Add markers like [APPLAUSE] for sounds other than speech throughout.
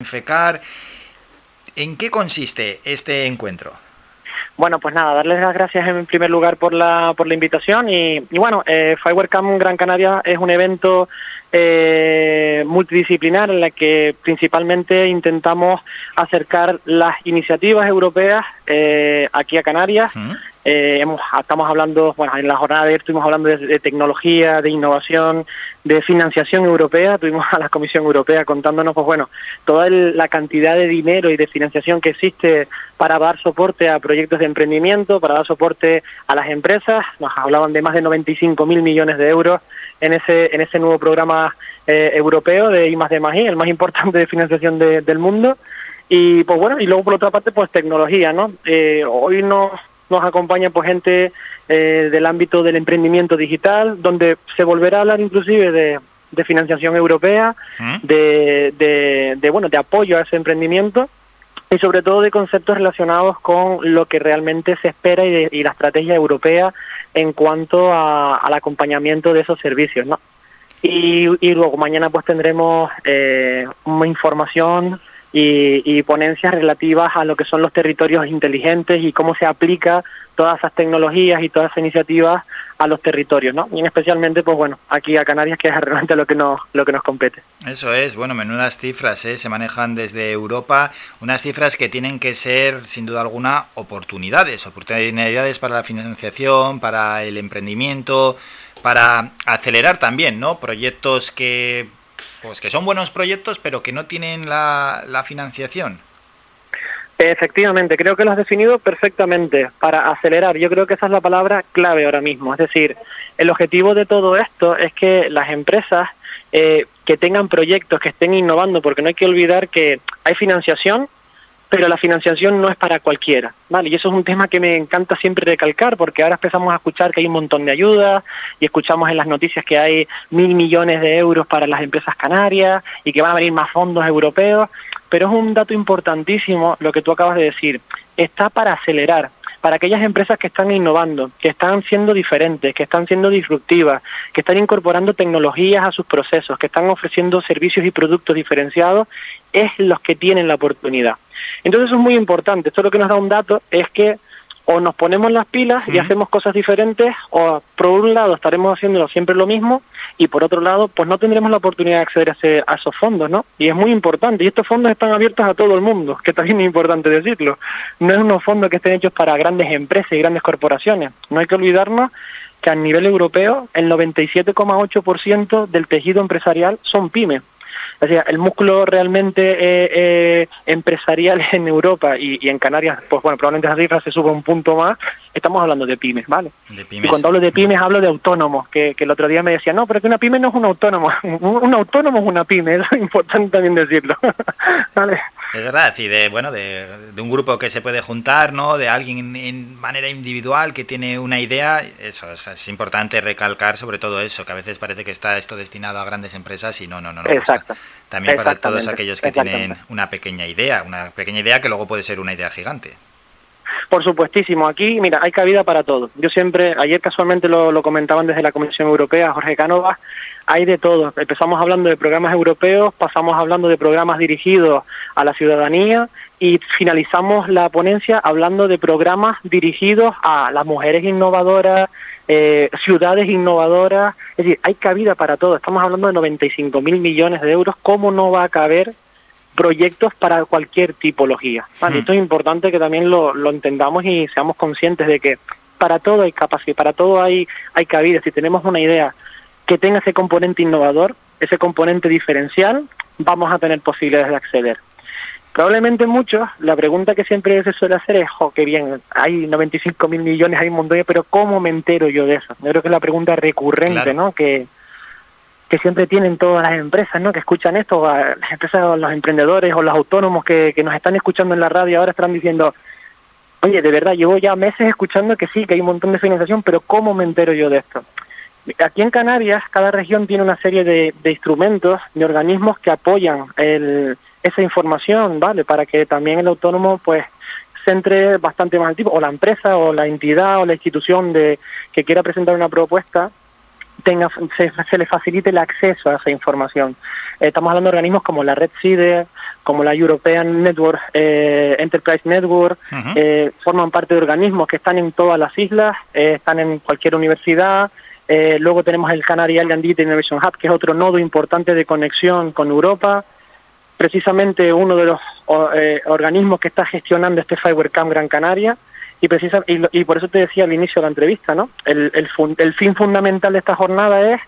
FECAR. ¿En qué consiste este encuentro? Bueno, pues nada, darles las gracias en primer lugar por la, por la invitación y, bueno, eh, Firework Gran Canaria es un evento eh, multidisciplinar en la que principalmente intentamos acercar las iniciativas europeas eh, aquí a Canarias. Eh, hemos, estamos hablando, bueno, en la jornada de ayer estuvimos hablando de, tecnología, de innovación, de financiación europea. Tuvimos a la Comisión Europea contándonos, pues bueno, toda la cantidad de dinero y de financiación que existe para dar soporte a proyectos de emprendimiento, para dar soporte a las empresas. Nos hablaban de más de 95 mil millones de euros en ese, en ese nuevo programa eh, europeo de I más de más el más importante de financiación del mundo. Y pues bueno, y luego por otra parte, pues tecnología, ¿no? Eh, hoy nos nos acompaña pues gente eh, del ámbito del emprendimiento digital, donde se volverá a hablar inclusive de, financiación europea, ¿Mm? de, de, bueno, de apoyo a ese emprendimiento y sobre todo de conceptos relacionados con lo que realmente se espera y, la estrategia europea en cuanto al acompañamiento de esos servicios, ¿no? Y, y luego mañana pues tendremos eh, una información y, ponencias relativas a lo que son los territorios inteligentes y cómo se aplica todas esas tecnologías y todas esas iniciativas a los territorios, ¿no? Y especialmente, pues bueno, aquí a Canarias, que es realmente lo que nos, lo que nos compete. Eso es, bueno, menudas cifras, ¿eh? Se manejan desde Europa, unas cifras que tienen que ser, sin duda alguna, oportunidades, oportunidades para la financiación, para el emprendimiento, para acelerar también, ¿no? Proyectos que pues que son buenos proyectos, pero que no tienen la, financiación. Efectivamente, creo que lo has definido perfectamente para acelerar. Yo creo que esa es la palabra clave ahora mismo. Es decir, el objetivo de todo esto es que las empresas eh, que tengan proyectos, que estén innovando, porque no hay que olvidar que hay financiación, pero la financiación no es para cualquiera, ¿vale? Y eso es un tema que me encanta siempre recalcar, porque ahora empezamos a escuchar que hay un montón de ayudas y escuchamos en las noticias que hay mil millones de euros para las empresas canarias y que van a venir más fondos europeos, pero es un dato importantísimo lo que tú acabas de decir, está para acelerar, para aquellas empresas que están innovando, que están siendo diferentes, que están siendo disruptivas, que están incorporando tecnologías a sus procesos, que están ofreciendo servicios y productos diferenciados, es los que tienen la oportunidad. Entonces eso es muy importante. Esto lo que nos da un dato es que o nos ponemos las pilas y hacemos cosas diferentes, o por un lado estaremos haciéndolo siempre lo mismo, y por otro lado, pues no tendremos la oportunidad de acceder a, a, esos fondos, ¿no? Y es muy importante, y estos fondos están abiertos a todo el mundo, que también es importante decirlo. No es unos fondos que estén hechos para grandes empresas y grandes corporaciones. No hay que olvidarnos que a nivel europeo el 97,8% del tejido empresarial son pymes. O sea, el músculo realmente eh, eh, empresarial [LAUGHS] en Europa y, en Canarias, pues bueno, probablemente esa cifra se suba un punto más, estamos hablando de pymes, ¿vale? Y cuando hablo de pymes hablo de autónomos, que, el otro día me decía, no, pero que una pyme no es un autónomo, [LAUGHS] un, autónomo es una pyme, [LAUGHS] es importante también decirlo, ¿vale? Es verdad, y de, bueno, de, un grupo que se puede juntar, ¿no? De alguien en, manera individual que tiene una idea, eso es, importante recalcar sobre todo eso, que a veces parece que está esto destinado a grandes empresas y no, no, no. no Exacto. también para todos aquellos que tienen una pequeña idea, una pequeña idea que luego puede ser una idea gigante. Por supuestísimo, aquí, mira, hay cabida para todo. Yo siempre, ayer casualmente lo, lo comentaban desde la Comisión Europea, Jorge Cánovas, hay de todo. Empezamos hablando de programas europeos, pasamos hablando de programas dirigidos a la ciudadanía y finalizamos la ponencia hablando de programas dirigidos a las mujeres innovadoras, eh, ciudades innovadoras. Es decir, hay cabida para todo. Estamos hablando de 95 mil millones de euros. ¿Cómo no va a caber proyectos para cualquier tipología? Hmm. Esto es importante que también lo, lo entendamos y seamos conscientes de que para todo hay capacidad, para todo hay, hay cabida. Si tenemos una idea que tenga ese componente innovador, ese componente diferencial, vamos a tener posibilidades de acceder. Probablemente muchos, la pregunta que siempre se suele hacer es, jo, qué bien, hay 95 mil millones, hay un montón, pero ¿cómo me entero yo de eso? Yo creo que es la pregunta recurrente, ¿no? Que, que siempre tienen todas las empresas, ¿no? Que escuchan esto, las empresas, los emprendedores o los autónomos que, que nos están escuchando en la radio ahora están diciendo, oye, de verdad, llevo ya meses escuchando que sí, que hay un montón de financiación, pero ¿cómo me entero yo de esto? Aquí en Canarias, cada región tiene una serie de, instrumentos, de organismos que apoyan esa información, ¿vale? Para que también el autónomo, pues, centre bastante más el tipo, o la empresa, o la entidad, o la institución de que quiera presentar una propuesta, tenga se, le facilite el acceso a esa información. Estamos hablando de organismos como la Red CIDE, como la European Network, eh, Enterprise Network, eh, forman parte de organismos que están en todas las islas, eh, están en cualquier universidad. luego tenemos el Canary Island Innovation Hub, que es otro nodo importante de conexión con Europa. Precisamente uno de los organismos que está gestionando este Fibercam Gran Canaria. Y, precisa, y, por eso te decía al inicio de la entrevista, ¿no? El, el, el fin fundamental de esta jornada es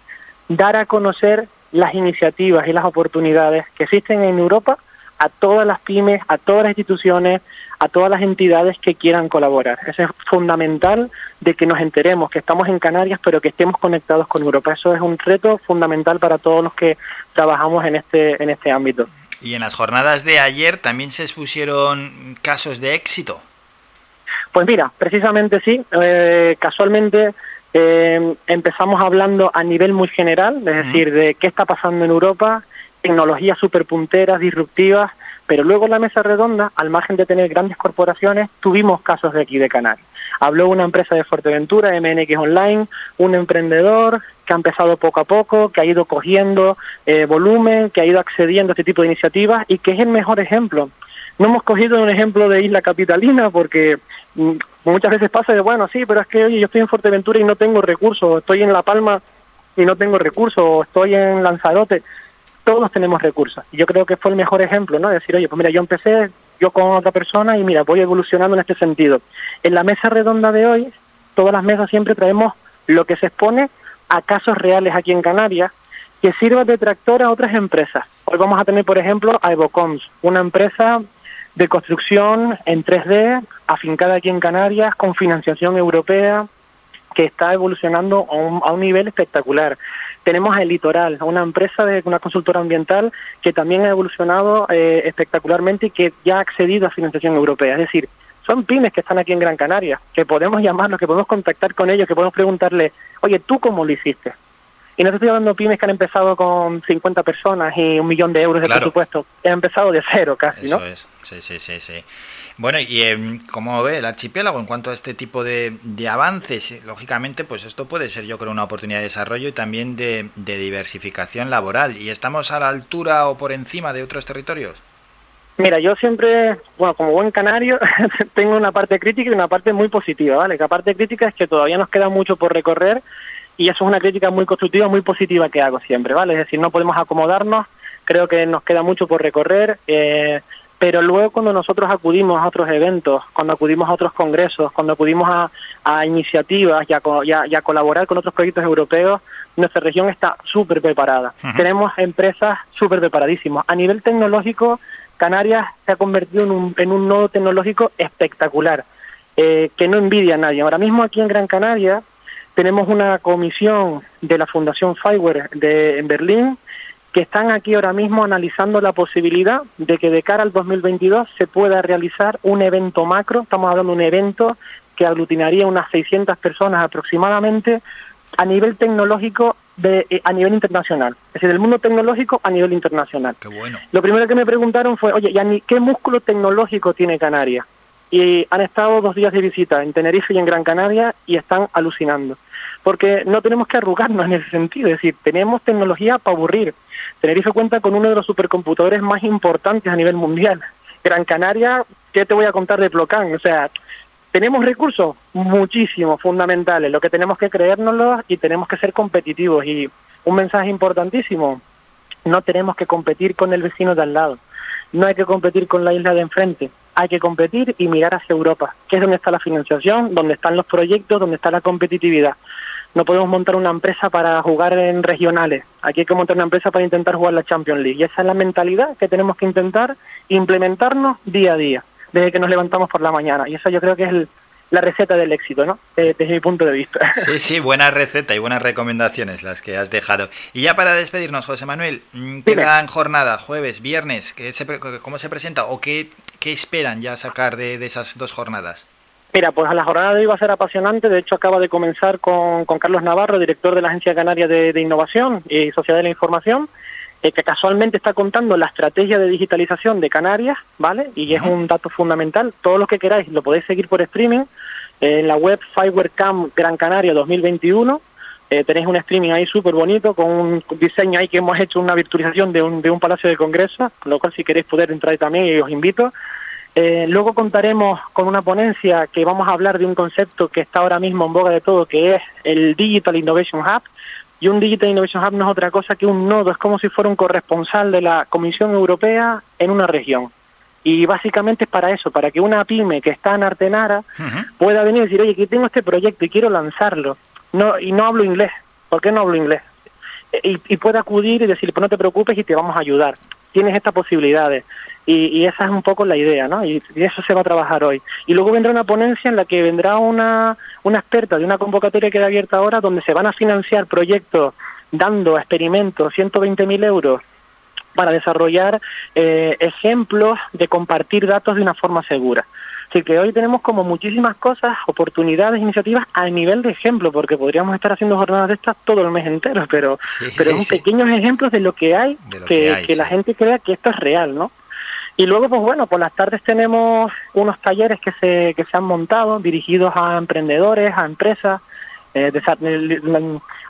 dar a conocer las iniciativas y las oportunidades que existen en Europa a todas las pymes, a todas las instituciones, a todas las entidades que quieran colaborar. Eso es fundamental de que nos enteremos que estamos en Canarias, pero que estemos conectados con Europa. Eso es un reto fundamental para todos los que trabajamos en este, en este ámbito. Y en las jornadas de ayer también se expusieron casos de éxito. Pues mira, precisamente sí. Eh, casualmente eh, empezamos hablando a nivel muy general, es decir, de qué está pasando en Europa, tecnologías superpunteras, disruptivas, pero luego en la mesa redonda, al margen de tener grandes corporaciones, tuvimos casos de aquí de Canarias. Habló una empresa de Fuerteventura, MNX Online, un emprendedor que ha empezado poco a poco, que ha ido cogiendo eh, volumen, que ha ido accediendo a este tipo de iniciativas y que es el mejor ejemplo. No hemos cogido un ejemplo de isla capitalina porque mm, muchas veces pasa de, bueno, sí, pero es que, oye, yo estoy en Fuerteventura y no tengo recursos, estoy en La Palma y no tengo recursos, estoy en Lanzarote, todos tenemos recursos. Y yo creo que fue el mejor ejemplo, ¿no? Decir, oye, pues mira, yo empecé yo con otra persona y mira, voy evolucionando en este sentido. En la mesa redonda de hoy, todas las mesas siempre traemos lo que se expone a casos reales aquí en Canarias que sirva de tractor a otras empresas. Hoy vamos a tener, por ejemplo, a Evocoms, una empresa de construcción en 3D, afincada aquí en Canarias, con financiación europea, que está evolucionando a un, a un nivel espectacular. Tenemos el Litoral, una empresa de una consultora ambiental que también ha evolucionado eh, espectacularmente y que ya ha accedido a financiación europea. Es decir, son pymes que están aquí en Gran Canaria, que podemos llamarlos, que podemos contactar con ellos, que podemos preguntarle, oye, ¿tú cómo lo hiciste? Y no te estoy hablando de pymes que han empezado con 50 personas y un millón de euros de presupuesto. Han empezado de cero casi, ¿no? Eso es, sí, sí, sí. sí. Bueno, y eh, como ve el archipiélago en cuanto a este tipo de, de, avances, lógicamente, pues esto puede ser, yo creo, una oportunidad de desarrollo y también de, de diversificación laboral. ¿Y estamos a la altura o por encima de otros territorios? Mira, yo siempre, bueno, como buen canario, [LAUGHS] tengo una parte crítica y una parte muy positiva, ¿vale? La parte crítica es que todavía nos queda mucho por recorrer y eso es una crítica muy constructiva, muy positiva que hago siempre, ¿vale? Es decir, no podemos acomodarnos, creo que nos queda mucho por recorrer, eh, pero luego cuando nosotros acudimos a otros eventos, cuando acudimos a otros congresos, cuando acudimos a, a iniciativas y a, colaborar con otros proyectos europeos, nuestra región está súper preparada. Tenemos empresas súper preparadísimas. A nivel tecnológico, Canarias se ha convertido en un, en un nodo tecnológico espectacular, eh, que no envidia a nadie. Ahora mismo aquí en Gran Canaria tenemos una comisión de la Fundación Fireware de, en Berlín que están aquí ahora mismo analizando la posibilidad de que de cara al 2022 se pueda realizar un evento macro, estamos hablando de un evento que aglutinaría unas 600 personas aproximadamente a nivel tecnológico de, eh, a nivel internacional, es decir, del mundo tecnológico a nivel internacional. Qué bueno. Lo primero que me preguntaron fue, oye, ¿qué músculo tecnológico tiene Canarias? Y han estado dos días de visita en Tenerife y en Gran Canaria y están alucinando. Porque no tenemos que arrugarnos en ese sentido, es decir, tenemos tecnología para aburrir. Tenerife cuenta con uno de los supercomputadores más importantes a nivel mundial. Gran Canaria, ¿qué te voy a contar de Plocan? O sea, tenemos recursos muchísimos, fundamentales. Lo que tenemos que creérnoslos y tenemos que ser competitivos. Y un mensaje importantísimo, no tenemos que competir con el vecino de al lado. No hay que competir con la isla de enfrente. Hay que competir y mirar hacia Europa, que es donde está la financiación, donde están los proyectos, donde está la competitividad no podemos montar una empresa para jugar en regionales. Aquí hay que montar una empresa para intentar jugar la Champions League. Y esa es la mentalidad que tenemos que intentar implementarnos día a día, desde que nos levantamos por la mañana. Y eso yo creo que es la receta del éxito, ¿no? desde mi punto de vista. Sí, [LAUGHS] sí, buena receta y buenas recomendaciones las que has dejado. Y ya para despedirnos, José Manuel, mm, ¿qué jornada? ¿Jueves, viernes? ¿qué se, ¿Cómo se presenta o qué, qué esperan ya sacar de, de esas dos jornadas? Mira, pues la jornada de hoy va a ser apasionante. De hecho, acaba de comenzar con, con Carlos Navarro, director de la Agencia Canaria de, Innovación y Sociedad de la Información, eh, que casualmente está contando la estrategia de digitalización de Canarias, ¿vale? Y es un dato fundamental. Todo lo que queráis lo podéis seguir por streaming en la web Fibercam Gran Canaria 2021. Eh, tenéis un streaming ahí súper bonito con un diseño ahí que hemos hecho una virtualización de un, de un palacio de congreso, lo cual si queréis poder entrar también y os invito. Eh, luego contaremos con una ponencia que vamos a hablar de un concepto que está ahora mismo en boga de todo, que es el Digital Innovation Hub. Y un Digital Innovation Hub no es otra cosa que un nodo, es como si fuera un corresponsal de la Comisión Europea en una región. Y básicamente es para eso, para que una pyme que está en Artenara pueda venir y decir, oye, aquí tengo este proyecto y quiero lanzarlo no y no hablo inglés. ¿Por qué no hablo inglés? Y, y puede acudir y decir, pues no te preocupes y te vamos a ayudar. Tienes estas posibilidades. Y, y, esa es un poco la idea, ¿no? Y, y, eso se va a trabajar hoy. Y luego vendrá una ponencia en la que vendrá una, una experta de una convocatoria que queda abierta ahora, donde se van a financiar proyectos dando experimentos 120.000 euros para desarrollar eh, ejemplos de compartir datos de una forma segura. Así que hoy tenemos como muchísimas cosas, oportunidades, iniciativas a nivel de ejemplo, porque podríamos estar haciendo jornadas de estas todo el mes entero, pero, sí, pero sí, son sí. pequeños ejemplos de lo que hay, lo que, que, hay, que la gente crea que esto es real, ¿no? Y luego, pues bueno, por las tardes tenemos unos talleres que se, que se han montado dirigidos a emprendedores, a empresas, eh,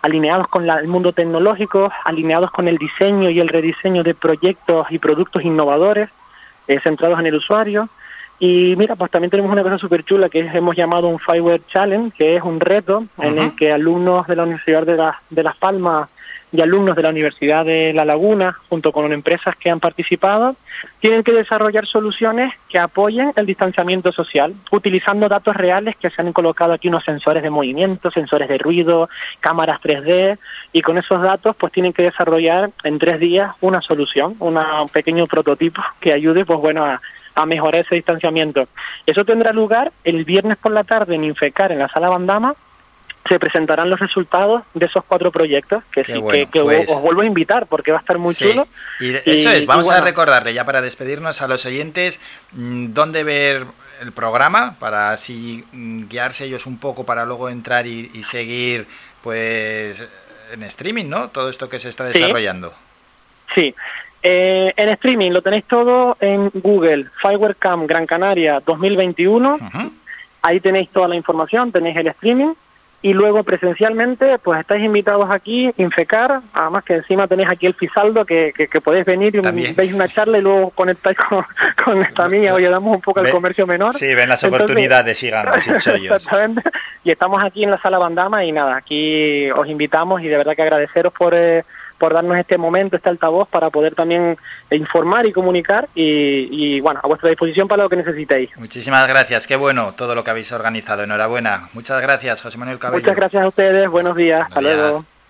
alineados con la, el mundo tecnológico, alineados con el diseño y el rediseño de proyectos y productos innovadores eh, centrados en el usuario. Y mira, pues también tenemos una cosa súper chula que hemos llamado un Fireware Challenge, que es un reto uh -huh. en el que alumnos de la Universidad de, la, de Las Palmas y alumnos de la Universidad de La Laguna, junto con empresas que han participado, tienen que desarrollar soluciones que apoyen el distanciamiento social, utilizando datos reales que se han colocado aquí unos sensores de movimiento, sensores de ruido, cámaras 3D, y con esos datos pues tienen que desarrollar en tres días una solución, un pequeño prototipo que ayude pues bueno a, a mejorar ese distanciamiento. Eso tendrá lugar el viernes por la tarde en Infecar, en la sala Bandama, se presentarán los resultados de esos cuatro proyectos que sí bueno, que, que pues... os vuelvo a invitar porque va a estar muy sí. chulo. y, eso es vamos bueno, a recordarle ya para despedirnos a los oyentes mm, dónde ver el programa para así mm, guiarse ellos un poco para luego entrar y, y seguir pues en streaming no todo esto que se está desarrollando. Sí, sí. Eh, en streaming lo tenéis todo en Google Firework Gran Canaria 2021 uh -huh. ahí tenéis toda la información tenéis el streaming y luego presencialmente pues estáis invitados aquí, Infecar, además que encima tenéis aquí el Fisaldo que, que, que podéis venir y También. veis una charla y luego conectáis con, con esta mía, hoy damos un poco al comercio menor. Sí, ven las Entonces, oportunidades [LAUGHS] y Exactamente, y estamos aquí en la sala Bandama y nada, aquí os invitamos y de verdad que agradeceros por... Eh, por darnos este momento, este altavoz para poder también informar y comunicar y, y, bueno, a vuestra disposición para lo que necesitéis. Muchísimas gracias, qué bueno todo lo que habéis organizado, enhorabuena. Muchas gracias, José Manuel Cabello. Muchas gracias a ustedes, buenos días, buenos hasta días. luego.